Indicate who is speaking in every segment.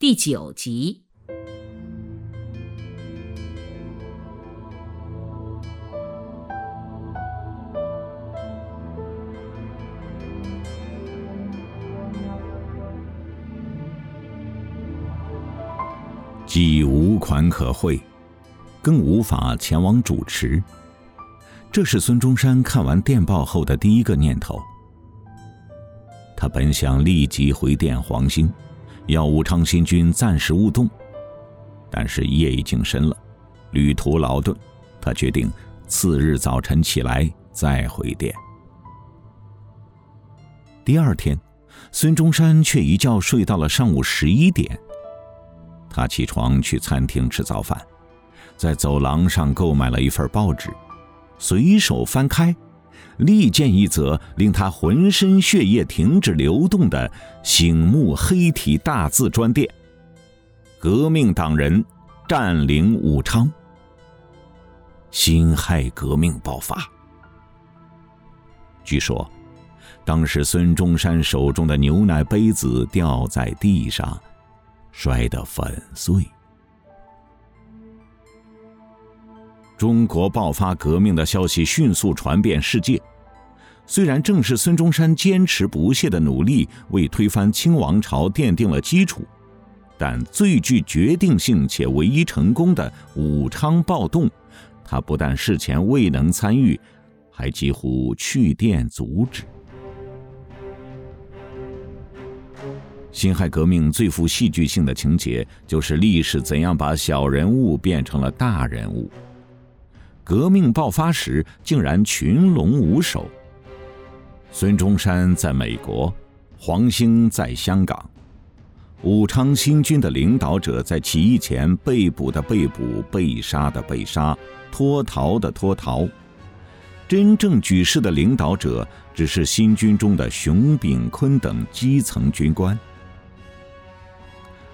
Speaker 1: 第九集。
Speaker 2: 既无款可汇，更无法前往主持。这是孙中山看完电报后的第一个念头。他本想立即回电黄兴，要武昌新军暂时勿动，但是夜已经深了，旅途劳顿，他决定次日早晨起来再回电。第二天，孙中山却一觉睡到了上午十一点。他起床去餐厅吃早饭，在走廊上购买了一份报纸，随手翻开，立见一则令他浑身血液停止流动的醒目黑体大字专电：“革命党人占领武昌，辛亥革命爆发。”据说，当时孙中山手中的牛奶杯子掉在地上。摔得粉碎。中国爆发革命的消息迅速传遍世界。虽然正是孙中山坚持不懈的努力为推翻清王朝奠定了基础，但最具决定性且唯一成功的武昌暴动，他不但事前未能参与，还几乎去电阻止。辛亥革命最富戏剧性的情节，就是历史怎样把小人物变成了大人物。革命爆发时，竟然群龙无首。孙中山在美国，黄兴在香港，武昌新军的领导者在起义前被捕的被捕，被杀的被杀，脱逃的脱逃。真正举事的领导者，只是新军中的熊秉坤等基层军官。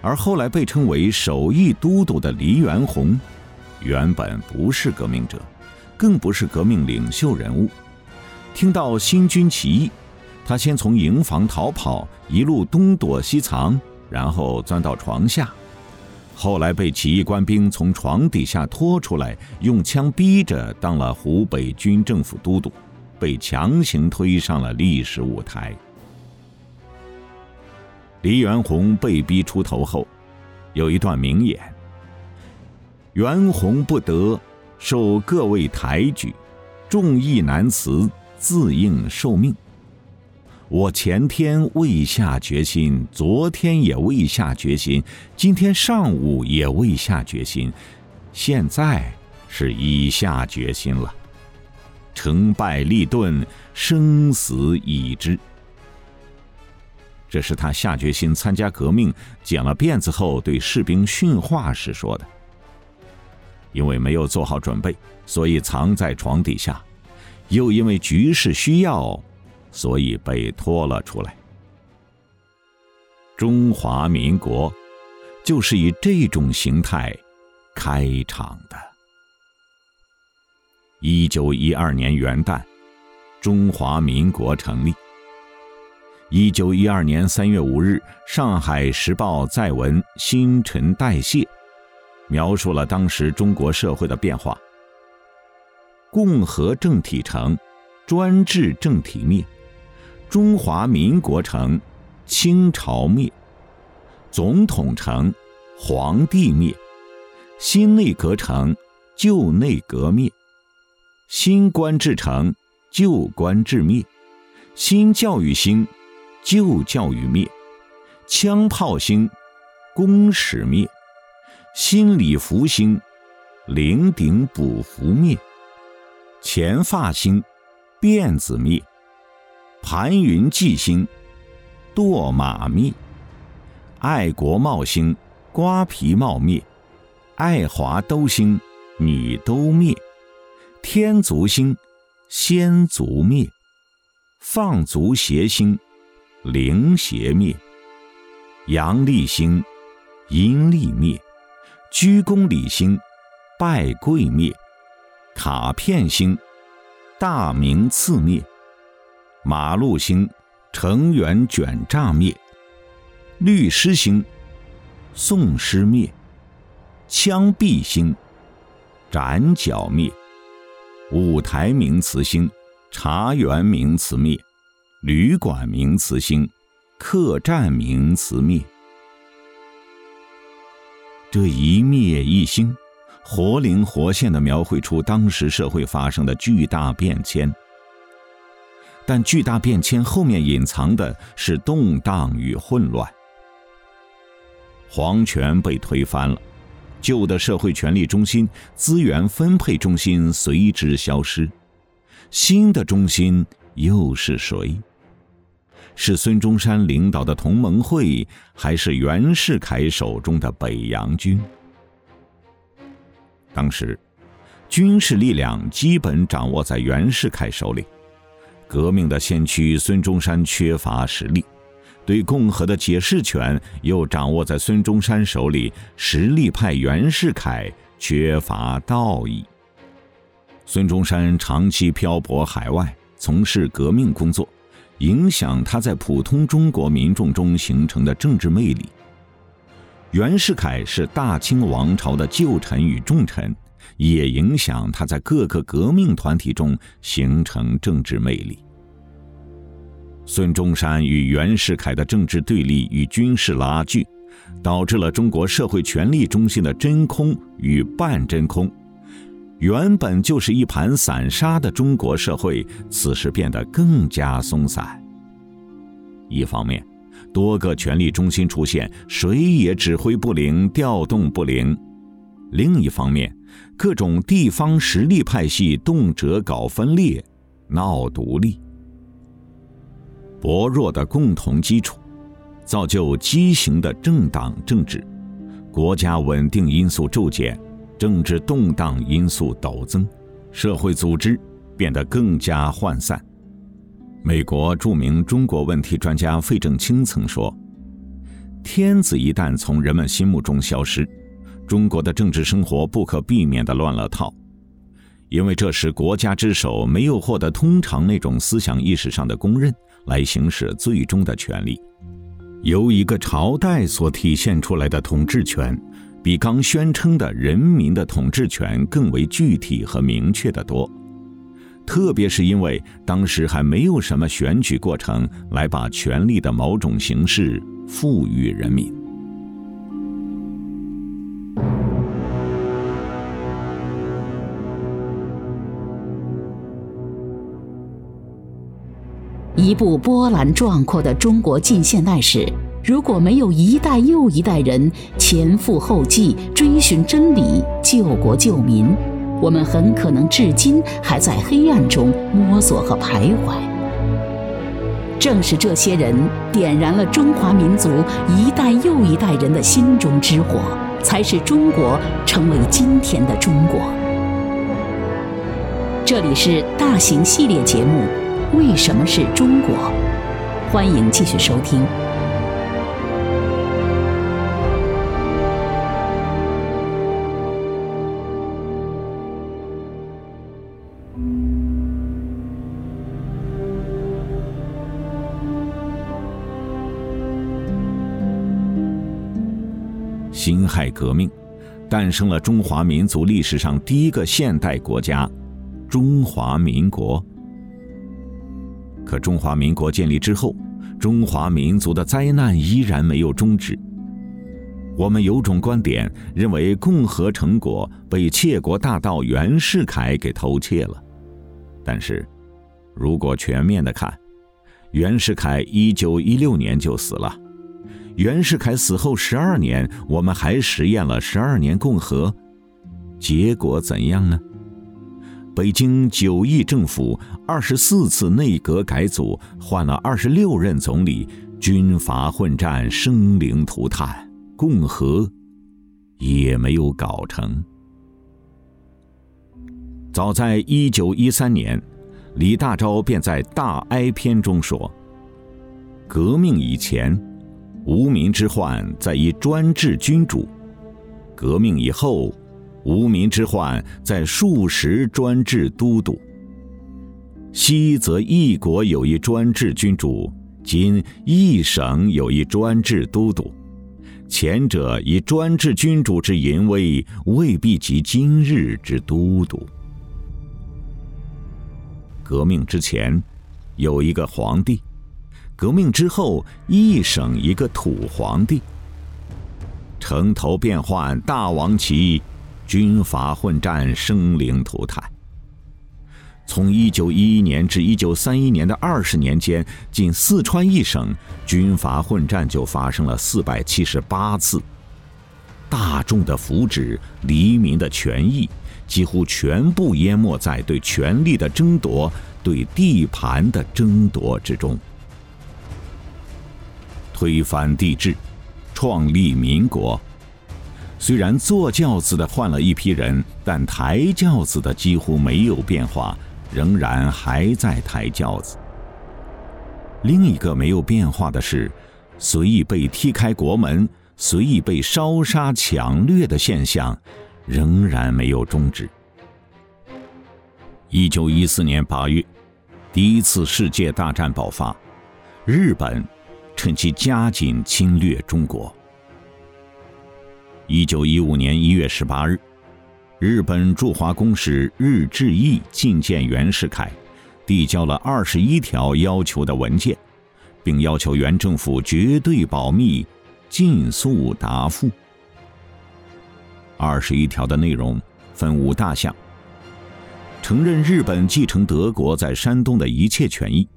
Speaker 2: 而后来被称为首义都督的黎元洪，原本不是革命者，更不是革命领袖人物。听到新军起义，他先从营房逃跑，一路东躲西藏，然后钻到床下。后来被起义官兵从床底下拖出来，用枪逼着当了湖北军政府都督，被强行推上了历史舞台。黎元洪被逼出头后，有一段名言：“袁弘不得，受各位抬举，众义难辞，自应受命。我前天未下决心，昨天也未下决心，今天上午也未下决心，现在是已下决心了。成败立顿，生死已知。”这是他下决心参加革命、剪了辫子后对士兵训话时说的。因为没有做好准备，所以藏在床底下；又因为局势需要，所以被拖了出来。中华民国就是以这种形态开场的。一九一二年元旦，中华民国成立。一九一二年三月五日，《上海时报》载文《新陈代谢》，描述了当时中国社会的变化：共和政体成，专制政体灭；中华民国成，清朝灭；总统成，皇帝灭；新内阁成，旧内阁灭；新官制成，旧官制灭；新教育兴。旧教育灭，枪炮兴，公使灭；心理福星，零顶补福灭；前发兴，辫子灭；盘云计兴，堕马灭；爱国帽兴，瓜皮帽灭；爱华都兴，女都灭；天足兴，先足灭；放足邪兴。灵邪灭，阳历兴，阴历灭；鞠躬礼兴，拜跪灭；卡片兴，大名次灭；马路兴，成员卷诈灭；律师兴，宋师灭，枪毙兴，斩剿灭，舞台名词兴，茶园名词灭，旅馆名词兴，客栈名词灭。这一灭一兴，活灵活现的描绘出当时社会发生的巨大变迁。但巨大变迁后面隐藏的是动荡与混乱。皇权被推翻了，旧的社会权力中心、资源分配中心随之消失，新的中心又是谁？是孙中山领导的同盟会，还是袁世凯手中的北洋军？当时，军事力量基本掌握在袁世凯手里，革命的先驱孙中山缺乏实力。对共和的解释权又掌握在孙中山手里，实力派袁世凯缺乏道义。孙中山长期漂泊海外，从事革命工作，影响他在普通中国民众中形成的政治魅力。袁世凯是大清王朝的旧臣与重臣，也影响他在各个革命团体中形成政治魅力。孙中山与袁世凯的政治对立与军事拉锯，导致了中国社会权力中心的真空与半真空。原本就是一盘散沙的中国社会，此时变得更加松散。一方面，多个权力中心出现，谁也指挥不灵、调动不灵；另一方面，各种地方实力派系动辄搞分裂、闹独立。薄弱的共同基础，造就畸形的政党政治，国家稳定因素骤减，政治动荡因素陡增，社会组织变得更加涣散。美国著名中国问题专家费正清曾说：“天子一旦从人们心目中消失，中国的政治生活不可避免的乱了套，因为这时国家之首没有获得通常那种思想意识上的公认。”来行使最终的权利，由一个朝代所体现出来的统治权，比刚宣称的人民的统治权更为具体和明确的多。特别是因为当时还没有什么选举过程来把权力的某种形式赋予人民。
Speaker 1: 一部波澜壮阔的中国近现代史，如果没有一代又一代人前赴后继追寻真理、救国救民，我们很可能至今还在黑暗中摸索和徘徊。正是这些人点燃了中华民族一代又一代人的心中之火，才使中国成为今天的中国。这里是大型系列节目。为什么是中国？欢迎继续收听。
Speaker 2: 辛亥革命诞生了中华民族历史上第一个现代国家——中华民国。可中华民国建立之后，中华民族的灾难依然没有终止。我们有种观点认为，共和成果被窃国大盗袁世凯给偷窃了。但是，如果全面的看，袁世凯一九一六年就死了。袁世凯死后十二年，我们还实验了十二年共和，结果怎样呢？北京九亿政府二十四次内阁改组，换了二十六任总理，军阀混战，生灵涂炭，共和也没有搞成。早在一九一三年，李大钊便在《大哀篇》中说：“革命以前，无民之患在于专制君主；革命以后。”无民之患在数十专制都督。昔则一国有一专制君主，今一省有一专制都督，前者以专制君主之淫威，未必及今日之都督。革命之前，有一个皇帝；革命之后，一省一个土皇帝。城头变换，大王旗，军阀混战，生灵涂炭。从一九一一年至一九三一年的二十年间，仅四川一省军阀混战就发生了四百七十八次。大众的福祉、黎民的权益，几乎全部淹没在对权力的争夺、对地盘的争夺之中。推翻帝制。创立民国，虽然坐轿子的换了一批人，但抬轿子的几乎没有变化，仍然还在抬轿子。另一个没有变化的是，随意被踢开国门、随意被烧杀抢掠的现象，仍然没有终止。一九一四年八月，第一次世界大战爆发，日本。趁机加紧侵略中国。一九一五年一月十八日，日本驻华公使日志义觐见袁世凯，递交了二十一条要求的文件，并要求原政府绝对保密，尽速答复。二十一条的内容分五大项：承认日本继承德国在山东的一切权益。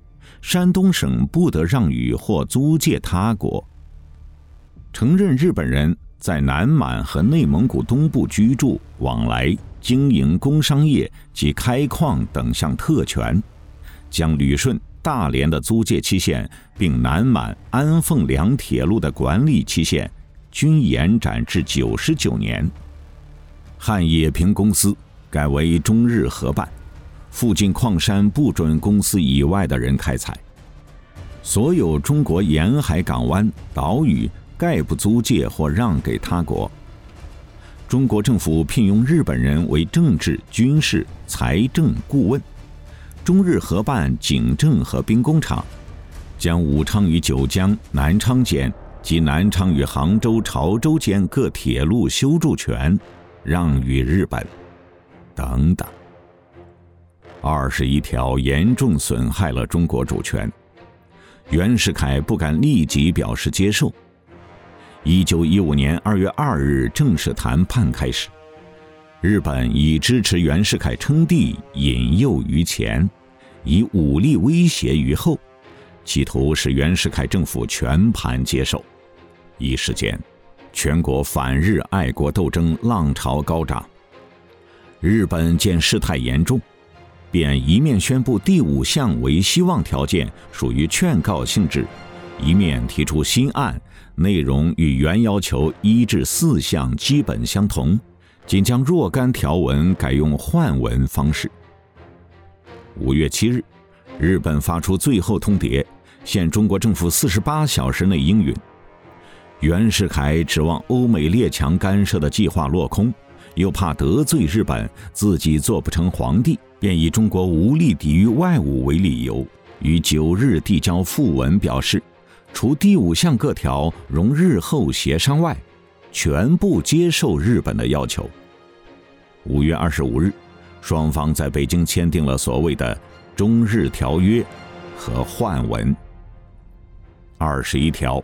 Speaker 2: 山东省不得让与或租借他国。承认日本人在南满和内蒙古东部居住、往来、经营工商业及开矿等项特权，将旅顺、大连的租借期限，并南满、安凤两铁路的管理期限，均延展至九十九年。汉冶平公司改为中日合办。附近矿山不准公司以外的人开采，所有中国沿海港湾、岛屿概不租借或让给他国。中国政府聘用日本人为政治、军事、财政顾问。中日合办警政和兵工厂，将武昌与九江、南昌间及南昌与杭州、潮州间各铁路修筑权让与日本，等等。二十一条严重损害了中国主权，袁世凯不敢立即表示接受。一九一五年二月二日正式谈判开始，日本以支持袁世凯称帝引诱于前，以武力威胁于后，企图使袁世凯政府全盘接受。一时间，全国反日爱国斗争浪潮高涨。日本见事态严重。便一面宣布第五项为希望条件，属于劝告性质；一面提出新案，内容与原要求一至四项基本相同，仅将若干条文改用换文方式。五月七日，日本发出最后通牒，限中国政府四十八小时内应允。袁世凯指望欧美列强干涉的计划落空。又怕得罪日本，自己做不成皇帝，便以中国无力抵御外侮为理由，于九日递交复文，表示除第五项各条容日后协商外，全部接受日本的要求。五月二十五日，双方在北京签订了所谓的中日条约和换文。二十一条。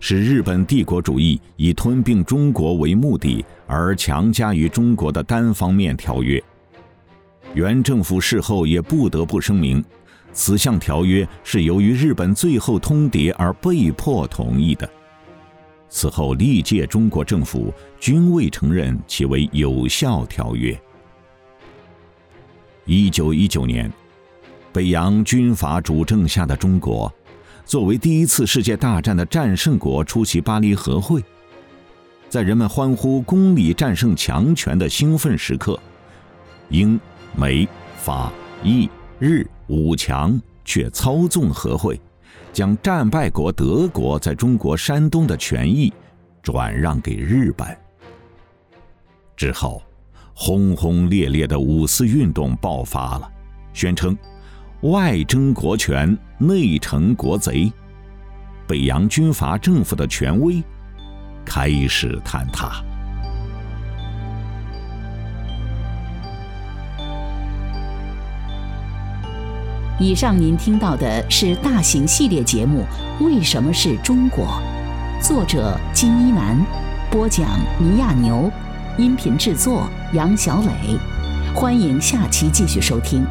Speaker 2: 是日本帝国主义以吞并中国为目的而强加于中国的单方面条约。原政府事后也不得不声明，此项条约是由于日本最后通牒而被迫同意的。此后历届中国政府均未承认其为有效条约。一九一九年，北洋军阀主政下的中国。作为第一次世界大战的战胜国出席巴黎和会，在人们欢呼公理战胜强权的兴奋时刻，英、美、法、意、日五强却操纵和会，将战败国德国在中国山东的权益转让给日本。之后，轰轰烈烈的五四运动爆发了，宣称。外争国权，内成国贼。北洋军阀政府的权威开始坍塌。
Speaker 1: 以上您听到的是大型系列节目《为什么是中国》，作者金一南，播讲米亚牛，音频制作杨小磊。欢迎下期继续收听。